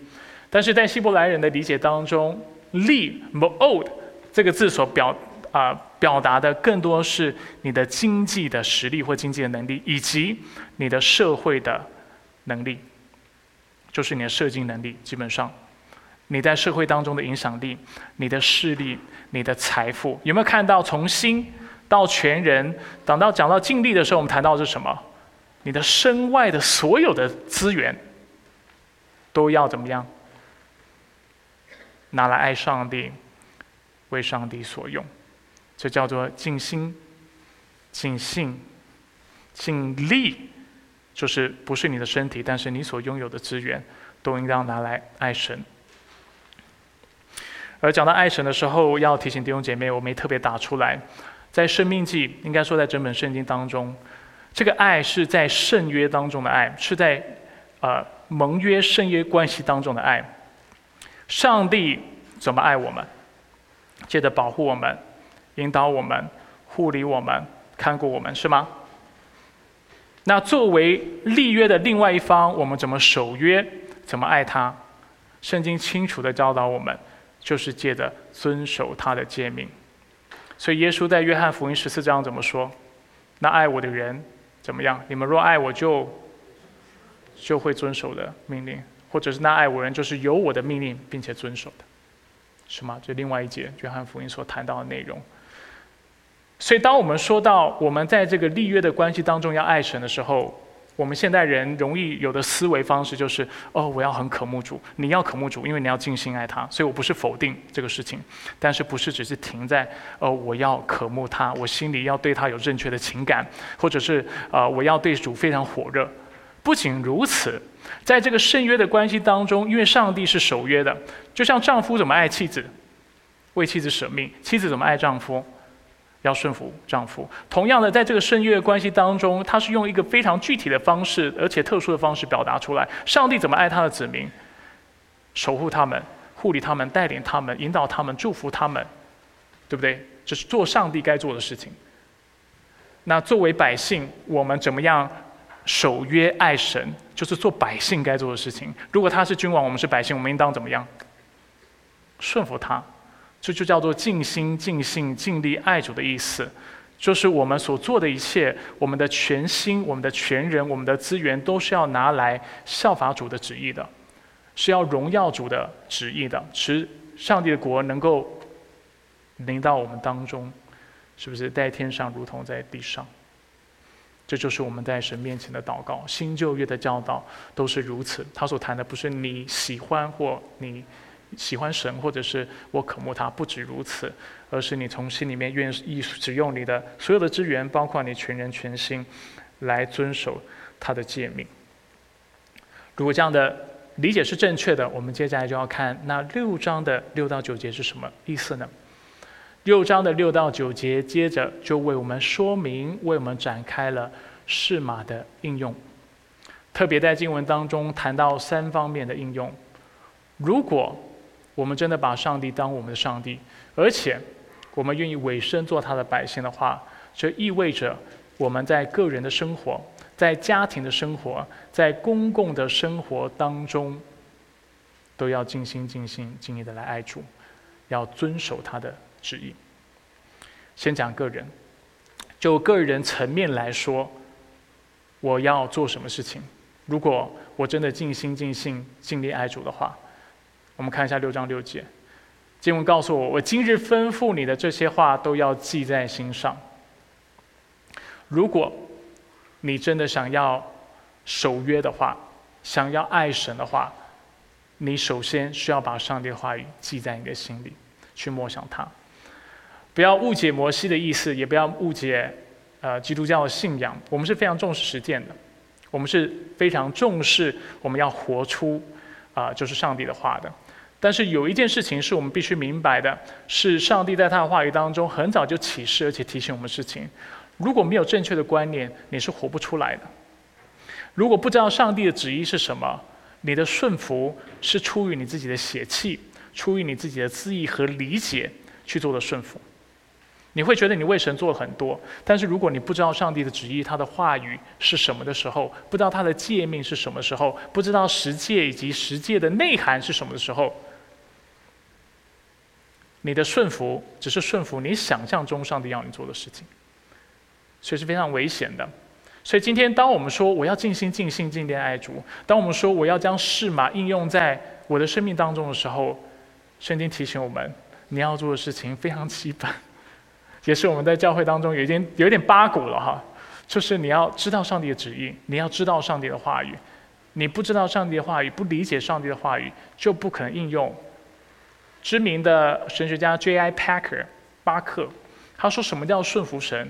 但是在希伯来人的理解当中，“力 ”（mood） 这个字所表啊表达的更多是你的经济的实力或经济的能力，以及你的社会的能力，就是你的社经能力。基本上，你在社会当中的影响力、你的势力、你的财富，有没有看到从心到全人？等到讲到尽力的时候，我们谈到的是什么？你的身外的所有的资源。都要怎么样？拿来爱上帝，为上帝所用，这叫做尽心、尽性、尽力，就是不是你的身体，但是你所拥有的资源，都应当拿来爱神。而讲到爱神的时候，要提醒弟兄姐妹，我没特别打出来，在生命记，应该说在整本圣经当中，这个爱是在圣约当中的爱，是在呃盟约圣约关系当中的爱。上帝怎么爱我们？借着保护我们、引导我们、护理我们、看顾我们，是吗？那作为立约的另外一方，我们怎么守约？怎么爱他？圣经清楚的教导我们，就是借着遵守他的诫命。所以耶稣在约翰福音十四章怎么说？那爱我的人怎么样？你们若爱我，就就会遵守的命令，或者是那爱我人，就是有我的命令并且遵守的，是吗？这另外一节约翰福音所谈到的内容。所以，当我们说到我们在这个立约的关系当中要爱神的时候，我们现代人容易有的思维方式就是：哦，我要很渴慕主，你要渴慕主，因为你要尽心爱他。所以我不是否定这个事情，但是不是只是停在哦，我要渴慕他，我心里要对他有正确的情感，或者是啊，我要对主非常火热。不仅如此，在这个圣约的关系当中，因为上帝是守约的，就像丈夫怎么爱妻子，为妻子舍命，妻子怎么爱丈夫。要顺服丈夫。同样的，在这个圣约的关系当中，他是用一个非常具体的方式，而且特殊的方式表达出来。上帝怎么爱他的子民，守护他们，护理他们，带领他们，引导他们，祝福他们，对不对？这是做上帝该做的事情。那作为百姓，我们怎么样守约爱神，就是做百姓该做的事情。如果他是君王，我们是百姓，我们应当怎么样？顺服他。这就叫做尽心、尽性、尽力爱主的意思，就是我们所做的一切，我们的全心、我们的全人、我们的资源，都是要拿来效法主的旨意的，是要荣耀主的旨意的，使上帝的国能够临到我们当中，是不是在天上如同在地上？这就是我们在神面前的祷告。新旧约的教导都是如此。他所谈的不是你喜欢或你。喜欢神，或者是我渴慕他，不止如此，而是你从心里面愿意使用你的所有的资源，包括你全人全心，来遵守他的诫命。如果这样的理解是正确的，我们接下来就要看那六章的六到九节是什么意思呢？六章的六到九节接着就为我们说明，为我们展开了释马的应用，特别在经文当中谈到三方面的应用。如果我们真的把上帝当我们的上帝，而且我们愿意委身做他的百姓的话，这意味着我们在个人的生活、在家庭的生活、在公共的生活当中，都要尽心、尽心、尽力的来爱主，要遵守他的之意。先讲个人，就个人层面来说，我要做什么事情？如果我真的尽心、尽性、尽力爱主的话。我们看一下六章六节，经文告诉我：“我今日吩咐你的这些话，都要记在心上。如果你真的想要守约的话，想要爱神的话，你首先需要把上帝的话语记在你的心里，去默想它。不要误解摩西的意思，也不要误解呃基督教的信仰。我们是非常重视实践的，我们是非常重视我们要活出啊，就是上帝的话的。”但是有一件事情是我们必须明白的，是上帝在他的话语当中很早就启示，而且提醒我们事情。如果没有正确的观念，你是活不出来的。如果不知道上帝的旨意是什么，你的顺服是出于你自己的血气，出于你自己的自意和理解去做的顺服。你会觉得你为神做了很多，但是如果你不知道上帝的旨意、他的话语是什么的时候，不知道他的诫命是什么时候，不知道十诫以及十诫的内涵是什么的时候，你的顺服只是顺服你想象中上帝要你做的事情，所以是非常危险的。所以今天，当我们说我要尽心、尽心、尽力爱主，当我们说我要将释马应用在我的生命当中的时候，圣经提醒我们，你要做的事情非常基本，也是我们在教会当中已经有点八股了哈，就是你要知道上帝的旨意，你要知道上帝的话语，你不知道上帝的话语，不理解上帝的话语，就不可能应用。知名的神学家 J.I. Packer 巴克，他说：“什么叫顺服神？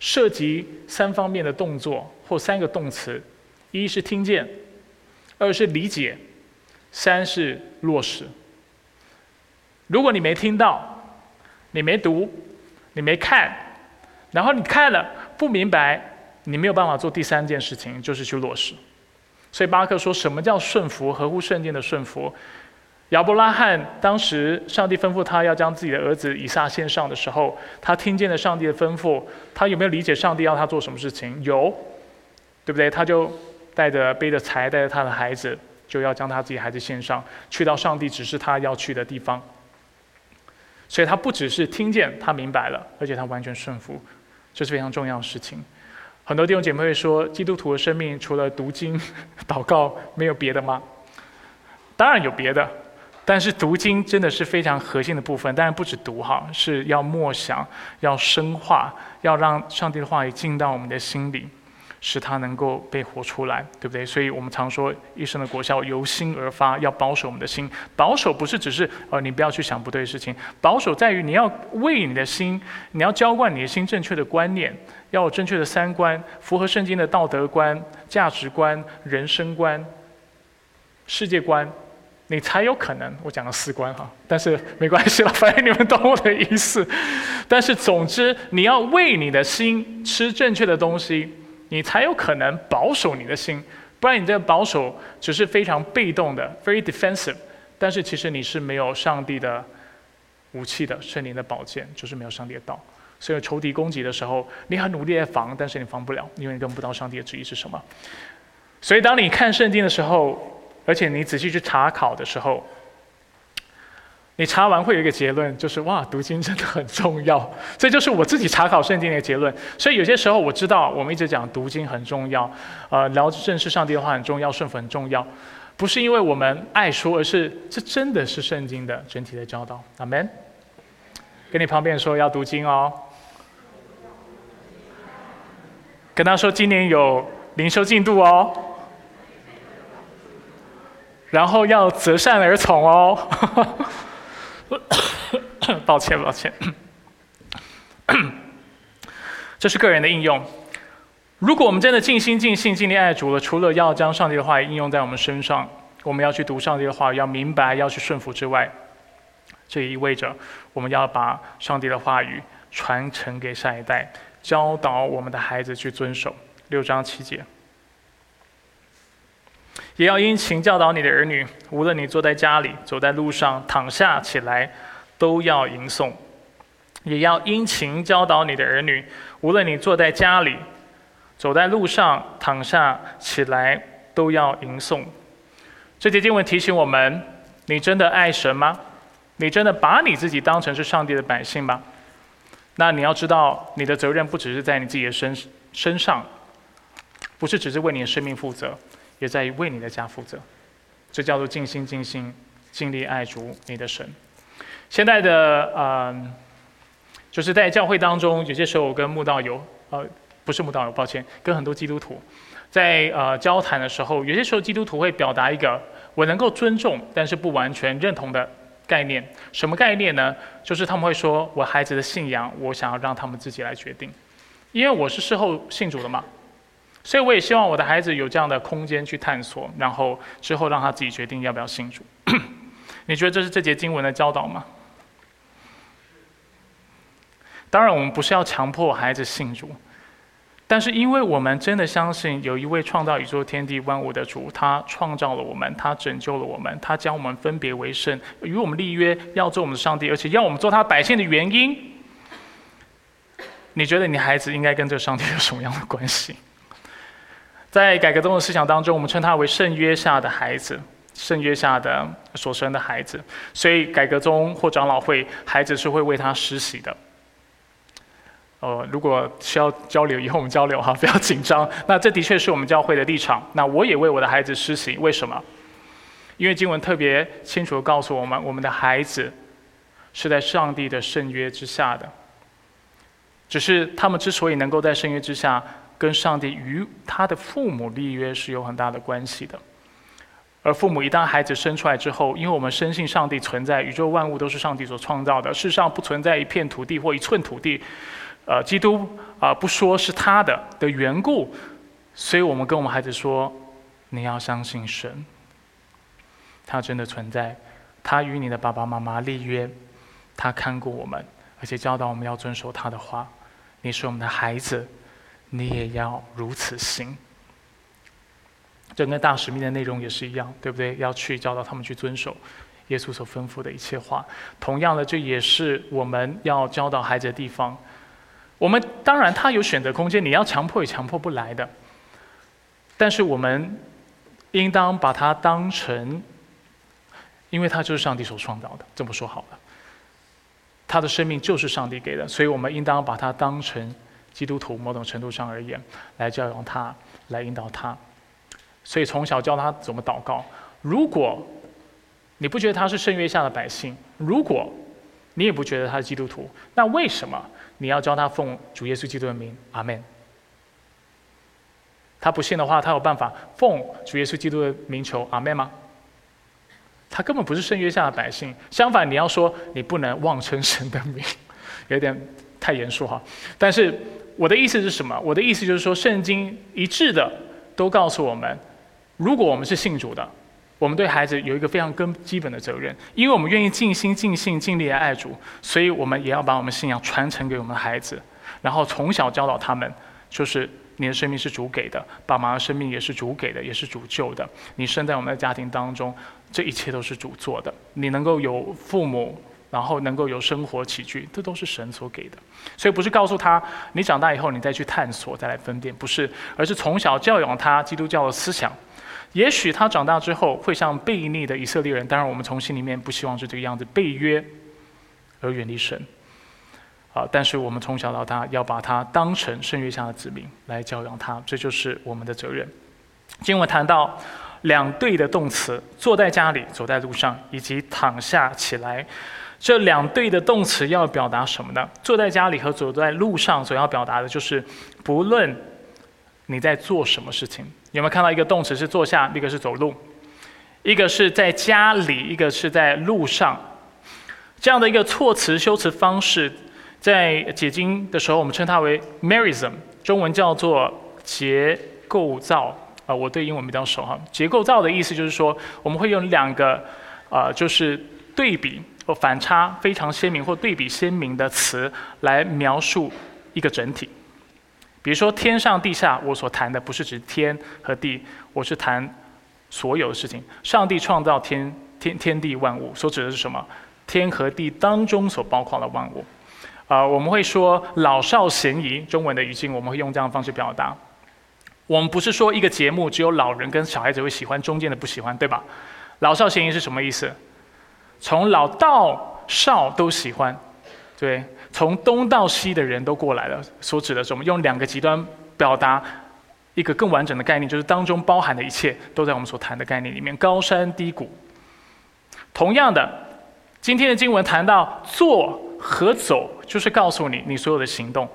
涉及三方面的动作或三个动词：一是听见，二是理解，三是落实。如果你没听到，你没读，你没看，然后你看了不明白，你没有办法做第三件事情，就是去落实。所以巴克说什么叫顺服？合乎圣经的顺服。亚伯拉罕当时上帝吩咐他要将自己的儿子以撒献上的时候，他听见了上帝的吩咐，他有没有理解上帝要他做什么事情？有，对不对？他就带着背着财，带着他的孩子，就要将他自己孩子献上，去到上帝指示他要去的地方。所以他不只是听见，他明白了，而且他完全顺服，这是非常重要的事情。很多弟兄姐妹会说，基督徒的生命除了读经、祷告，没有别的吗？当然有别的。但是读经真的是非常核心的部分，当然不止读哈，是要默想，要深化，要让上帝的话语进到我们的心里，使它能够被活出来，对不对？所以我们常说，一生的果效由心而发，要保守我们的心。保守不是只是呃，你不要去想不对的事情，保守在于你要为你的心，你要浇灌你的心正确的观念，要有正确的三观，符合圣经的道德观、价值观、人生观、世界观。你才有可能，我讲了四关哈，但是没关系了，反正你们懂我的意思。但是总之，你要为你的心吃正确的东西，你才有可能保守你的心。不然你这个保守只是非常被动的，very defensive。但是其实你是没有上帝的武器的，圣灵的宝剑就是没有上帝的道。所以仇敌攻击的时候，你很努力在防，但是你防不了，因为你根本不知道上帝的旨意是什么。所以当你看圣经的时候，而且你仔细去查考的时候，你查完会有一个结论，就是哇，读经真的很重要。这就是我自己查考圣经的结论。所以有些时候我知道，我们一直讲读经很重要，呃，了认识上帝的话很重要，顺服很重要，不是因为我们爱书，而是这真的是圣经的整体的教导。阿门。跟你旁边说要读经哦，跟他说今年有灵修进度哦。然后要择善而从哦，抱 歉抱歉，这是个人的应用。如果我们真的尽心尽性尽力爱主了，除了要将上帝的话应用在我们身上，我们要去读上帝的话，要明白，要去顺服之外，这也意味着我们要把上帝的话语传承给下一代，教导我们的孩子去遵守。六章七节。也要殷勤教导你的儿女，无论你坐在家里、走在路上、躺下起来，都要吟诵。也要殷勤教导你的儿女，无论你坐在家里、走在路上、躺下起来，都要吟诵。这节经文提醒我们：你真的爱神吗？你真的把你自己当成是上帝的百姓吗？那你要知道，你的责任不只是在你自己的身身上，不是只是为你的生命负责。也在于为你的家负责，这叫做尽心尽心尽力爱主你的神。现在的呃，就是在教会当中，有些时候我跟慕道友，呃，不是慕道友，抱歉，跟很多基督徒在呃交谈的时候，有些时候基督徒会表达一个我能够尊重，但是不完全认同的概念。什么概念呢？就是他们会说我孩子的信仰，我想要让他们自己来决定，因为我是事后信主的嘛。所以我也希望我的孩子有这样的空间去探索，然后之后让他自己决定要不要信主。你觉得这是这节经文的教导吗？当然，我们不是要强迫孩子信主，但是因为我们真的相信有一位创造宇宙天地万物的主，他创造了我们，他拯救了我们，他将我们分别为圣，与我们立约，要做我们的上帝，而且要我们做他百姓的原因。你觉得你孩子应该跟这个上帝有什么样的关系？在改革中的思想当中，我们称他为圣约下的孩子，圣约下的所生的孩子。所以改革中或长老会，孩子是会为他施洗的。呃，如果需要交流，以后我们交流哈，不要紧张。那这的确是我们教会的立场。那我也为我的孩子施洗，为什么？因为经文特别清楚的告诉我们，我们的孩子是在上帝的圣约之下的。只是他们之所以能够在圣约之下。跟上帝与他的父母立约是有很大的关系的，而父母一旦孩子生出来之后，因为我们深信上帝存在，宇宙万物都是上帝所创造的，世上不存在一片土地或一寸土地，呃，基督啊不说是他的的缘故，所以我们跟我们孩子说，你要相信神，他真的存在，他与你的爸爸妈妈立约，他看过我们，而且教导我们要遵守他的话。你是我们的孩子，你也要如此行。整个大使命的内容也是一样，对不对？要去教导他们去遵守耶稣所吩咐的一切话。同样的，这也是我们要教导孩子的地方。我们当然他有选择空间，你要强迫也强迫不来的。但是我们应当把它当成，因为他就是上帝所创造的。这么说好了，他的生命就是上帝给的，所以我们应当把它当成基督徒某种程度上而言，来教养他，来引导他。所以从小教他怎么祷告。如果你不觉得他是圣约下的百姓，如果你也不觉得他是基督徒，那为什么你要教他奉主耶稣基督的名？阿门。他不信的话，他有办法奉主耶稣基督的名求阿门吗？他根本不是圣约下的百姓。相反，你要说你不能妄称神的名，有点太严肃哈。但是我的意思是什么？我的意思就是说，圣经一致的都告诉我们，如果我们是信主的，我们对孩子有一个非常根基本的责任，因为我们愿意尽心尽性尽力来爱主，所以我们也要把我们信仰传承给我们的孩子，然后从小教导他们，就是。你的生命是主给的，爸妈的生命也是主给的，也是主救的。你生在我们的家庭当中，这一切都是主做的。你能够有父母，然后能够有生活起居，这都是神所给的。所以不是告诉他，你长大以后你再去探索，再来分辨，不是，而是从小教养他基督教的思想。也许他长大之后会像悖逆的以色列人，当然我们从心里面不希望是这个样子，背约而远离神。啊！但是我们从小到大要把他当成圣约下的子民来教养他，这就是我们的责任。经文谈到两对的动词：坐在家里、走在路上，以及躺下起来。这两对的动词要表达什么呢？坐在家里和走在路上所要表达的就是，不论你在做什么事情。有没有看到一个动词是坐下，一个是走路，一个是在家里，一个是在路上，这样的一个措辞修辞方式。在解经的时候，我们称它为 merism，中文叫做结构造。啊，我对英文比较熟哈。结构造的意思就是说，我们会用两个，啊，就是对比反差非常鲜明或对比鲜明的词来描述一个整体。比如说天上地下，我所谈的不是指天和地，我是谈所有的事情。上帝创造天天天地万物，所指的是什么？天和地当中所包括的万物。啊，我们会说老少咸宜，中文的语境我们会用这样的方式表达。我们不是说一个节目只有老人跟小孩子会喜欢，中间的不喜欢，对吧？老少咸宜是什么意思？从老到少都喜欢，对，从东到西的人都过来了。所指的是我们用两个极端表达一个更完整的概念，就是当中包含的一切都在我们所谈的概念里面，高山低谷。同样的，今天的经文谈到做。和走就是告诉你你所有的行动，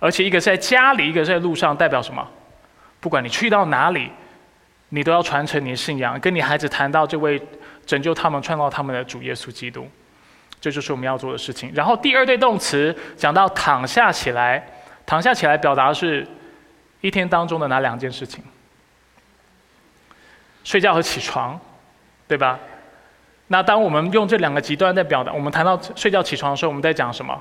而且一个在家里，一个在路上，代表什么？不管你去到哪里，你都要传承你的信仰，跟你孩子谈到这位拯救他们、创造他们的主耶稣基督，这就是我们要做的事情。然后第二对动词讲到躺下起来，躺下起来表达的是一天当中的哪两件事情？睡觉和起床，对吧？那当我们用这两个极端在表达，我们谈到睡觉起床的时候，我们在讲什么？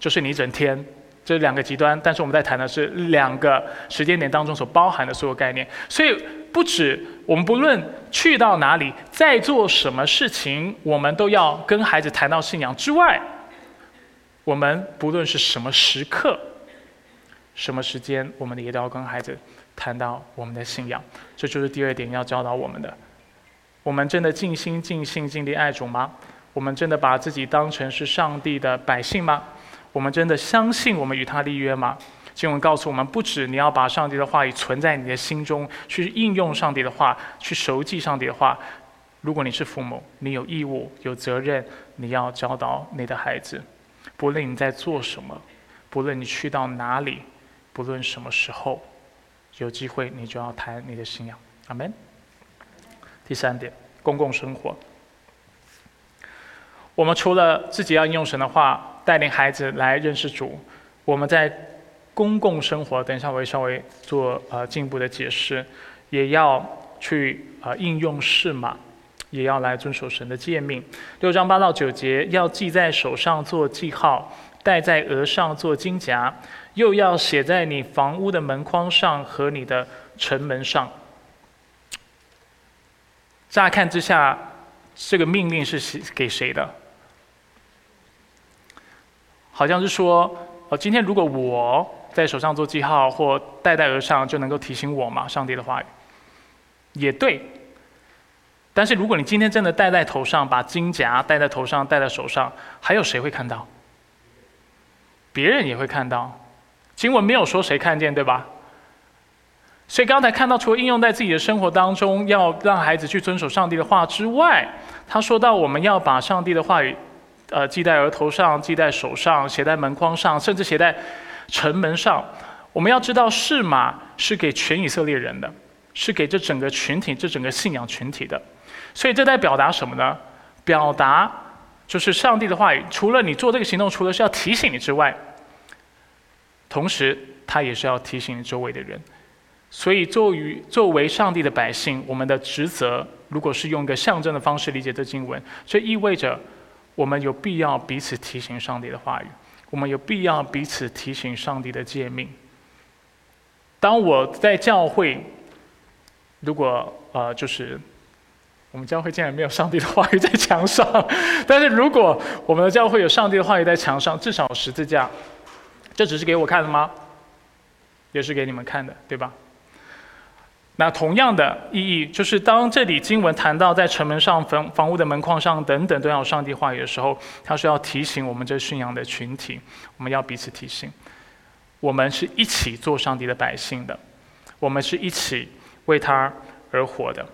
就是你一整天这两个极端，但是我们在谈的是两个时间点当中所包含的所有概念。所以不止我们不论去到哪里，在做什么事情，我们都要跟孩子谈到信仰之外，我们不论是什么时刻、什么时间，我们也都要跟孩子谈到我们的信仰。这就是第二点要教导我们的。我们真的尽心尽性尽力爱主吗？我们真的把自己当成是上帝的百姓吗？我们真的相信我们与他立约吗？经文告诉我们，不止你要把上帝的话语存在你的心中，去应用上帝的话，去熟记上帝的话。如果你是父母，你有义务、有责任，你要教导你的孩子。不论你在做什么，不论你去到哪里，不论什么时候，有机会你就要谈你的信仰。阿门。第三点，公共生活。我们除了自己要应用神的话，带领孩子来认识主，我们在公共生活，等一下我会稍微做呃进一步的解释，也要去呃应用释码，也要来遵守神的诫命。六章八到九节，要系在手上做记号，戴在额上做金夹，又要写在你房屋的门框上和你的城门上。乍看之下，这个命令是写给谁的？好像是说，哦，今天如果我在手上做记号或戴在额上，就能够提醒我嘛？上帝的话语也对。但是如果你今天真的戴在头上，把金夹戴在头上、戴在手上，还有谁会看到？别人也会看到。经文没有说谁看见，对吧？所以刚才看到，除了应用在自己的生活当中，要让孩子去遵守上帝的话之外，他说到我们要把上帝的话语，呃，系在额头上、系在手上、写在门框上，甚至写在城门上。我们要知道，是马是给全以色列人的，是给这整个群体、这整个信仰群体的。所以这在表达什么呢？表达就是上帝的话语。除了你做这个行动，除了是要提醒你之外，同时他也是要提醒你周围的人。所以作为作为上帝的百姓，我们的职责，如果是用一个象征的方式理解这经文，这意味着我们有必要彼此提醒上帝的话语，我们有必要彼此提醒上帝的诫命。当我在教会，如果呃就是。我们教会竟然没有上帝的话语在墙上，但是如果我们的教会有上帝的话语在墙上，至少十字架，这只是给我看的吗？也是给你们看的，对吧？那同样的意义，就是当这里经文谈到在城门上、房房屋的门框上等等都要上帝话语的时候，他说要提醒我们这驯养的群体，我们要彼此提醒，我们是一起做上帝的百姓的，我们是一起为他而活的。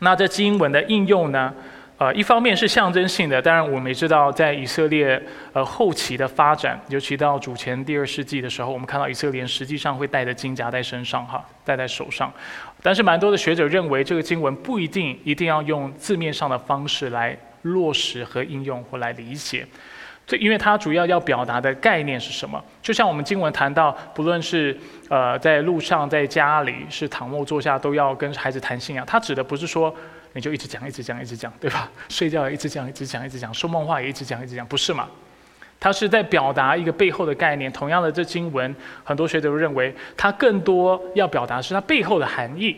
那这经文的应用呢？呃，一方面是象征性的，当然我们也知道，在以色列呃后期的发展，尤其到主前第二世纪的时候，我们看到以色列实际上会带着金夹在身上，哈，戴在手上。但是蛮多的学者认为，这个经文不一定一定要用字面上的方式来落实和应用或来理解。这因为它主要要表达的概念是什么？就像我们经文谈到，不论是呃在路上、在家里，是躺卧坐下，都要跟孩子谈信仰。它指的不是说你就一直讲、一直讲、一直讲，对吧？睡觉也一直讲、一直讲、一直讲，说梦话也一直讲、一直讲，不是嘛？它是在表达一个背后的概念。同样的，这经文很多学者都认为，它更多要表达是它背后的含义，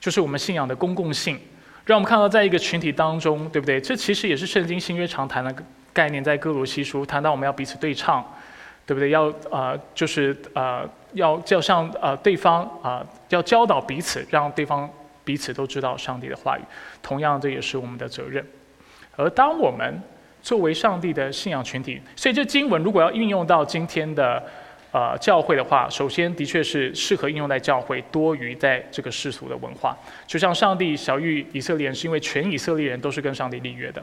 就是我们信仰的公共性，让我们看到在一个群体当中，对不对？这其实也是圣经新约常谈的。概念在哥罗西书谈到我们要彼此对唱，对不对？要呃，就是呃，要叫向呃对方啊，要教导彼此，让对方彼此都知道上帝的话语。同样，这也是我们的责任。而当我们作为上帝的信仰群体，所以这经文如果要运用到今天的呃教会的话，首先的确是适合应用在教会，多于在这个世俗的文化。就像上帝小玉以色列人，是因为全以色列人都是跟上帝立约的。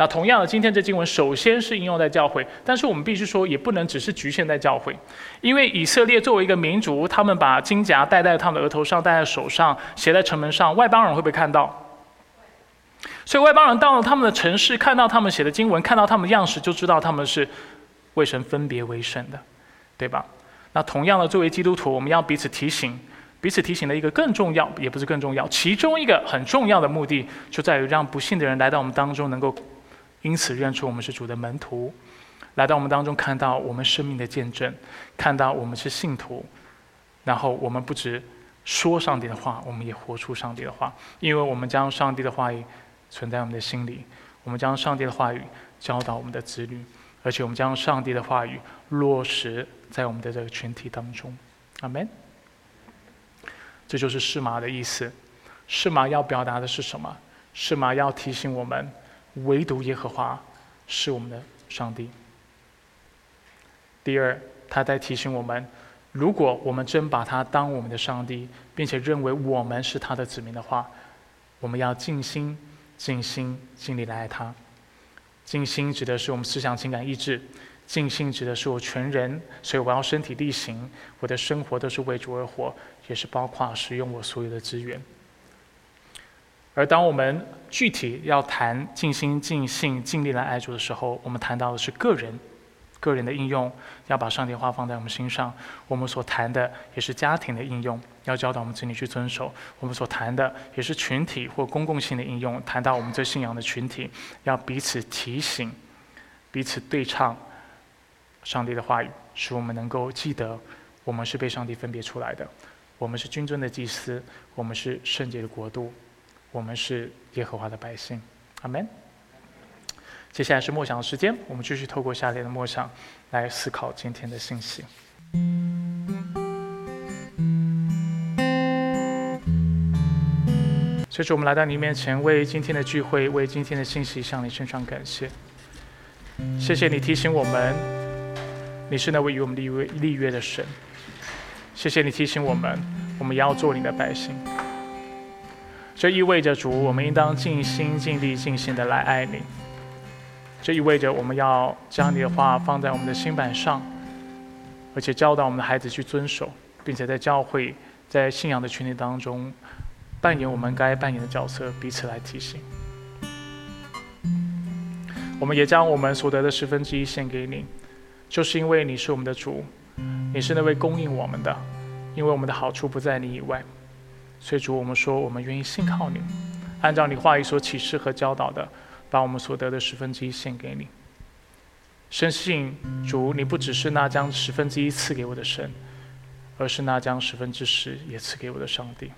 那同样的，今天这经文首先是应用在教会，但是我们必须说，也不能只是局限在教会，因为以色列作为一个民族，他们把金夹戴在他们的额头上，戴在手上，写在城门上，外邦人会不会看到？所以外邦人到了他们的城市，看到他们写的经文，看到他们的样式，就知道他们是为神分别为圣的，对吧？那同样的，作为基督徒，我们要彼此提醒，彼此提醒的一个更重要，也不是更重要，其中一个很重要的目的，就在于让不幸的人来到我们当中，能够。因此，认出我们是主的门徒，来到我们当中，看到我们生命的见证，看到我们是信徒，然后我们不止说上帝的话，我们也活出上帝的话，因为我们将上帝的话语存在我们的心里，我们将上帝的话语教导我们的子女，而且我们将上帝的话语落实在我们的这个群体当中。阿门。这就是释马的意思。释马要表达的是什么？释马要提醒我们。唯独耶和华是我们的上帝。第二，他在提醒我们：如果我们真把他当我们的上帝，并且认为我们是他的子民的话，我们要尽心、尽心、尽力来爱他。尽心指的是我们思想、情感、意志；尽心指的是我全人，所以我要身体力行，我的生活都是为主而活，也是包括使用我所有的资源。而当我们具体要谈尽心尽性尽力来爱主的时候，我们谈到的是个人，个人的应用，要把上帝话放在我们心上；我们所谈的也是家庭的应用，要教导我们子女去遵守；我们所谈的也是群体或公共性的应用，谈到我们最信仰的群体，要彼此提醒、彼此对唱上帝的话语，使我们能够记得我们是被上帝分别出来的，我们是君尊的祭司，我们是圣洁的国度，我们是耶和华的百姓。阿门。接下来是默想的时间，我们继续透过下列的默想来思考今天的信息。所以说，我们来到你面前，为今天的聚会，为今天的信息向你献上感谢。谢谢你提醒我们，你是那位与我们立约立约的神。谢谢你提醒我们，我们要做你的百姓。这意味着主，我们应当尽心尽力尽心的来爱你。这意味着我们要将你的话放在我们的心板上，而且教导我们的孩子去遵守，并且在教会、在信仰的群体当中扮演我们该扮演的角色，彼此来提醒。我们也将我们所得的十分之一献给你，就是因为你是我们的主，你是那位供应我们的，因为我们的好处不在你以外。所以主，我们说我们愿意信靠你，按照你话语所启示和教导的。把我们所得的十分之一献给你。深信主，你不只是那将十分之一赐给我的神，而是那将十分之十也赐给我的上帝。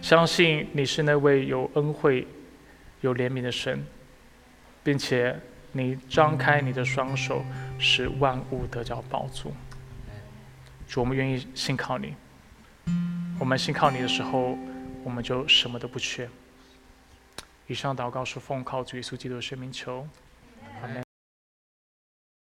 相信你是那位有恩惠、有怜悯的神，并且你张开你的双手，使万物得着宝足。主，我们愿意信靠你。我们信靠你的时候，我们就什么都不缺。以上祷告是奉靠主耶稣基督的圣名求，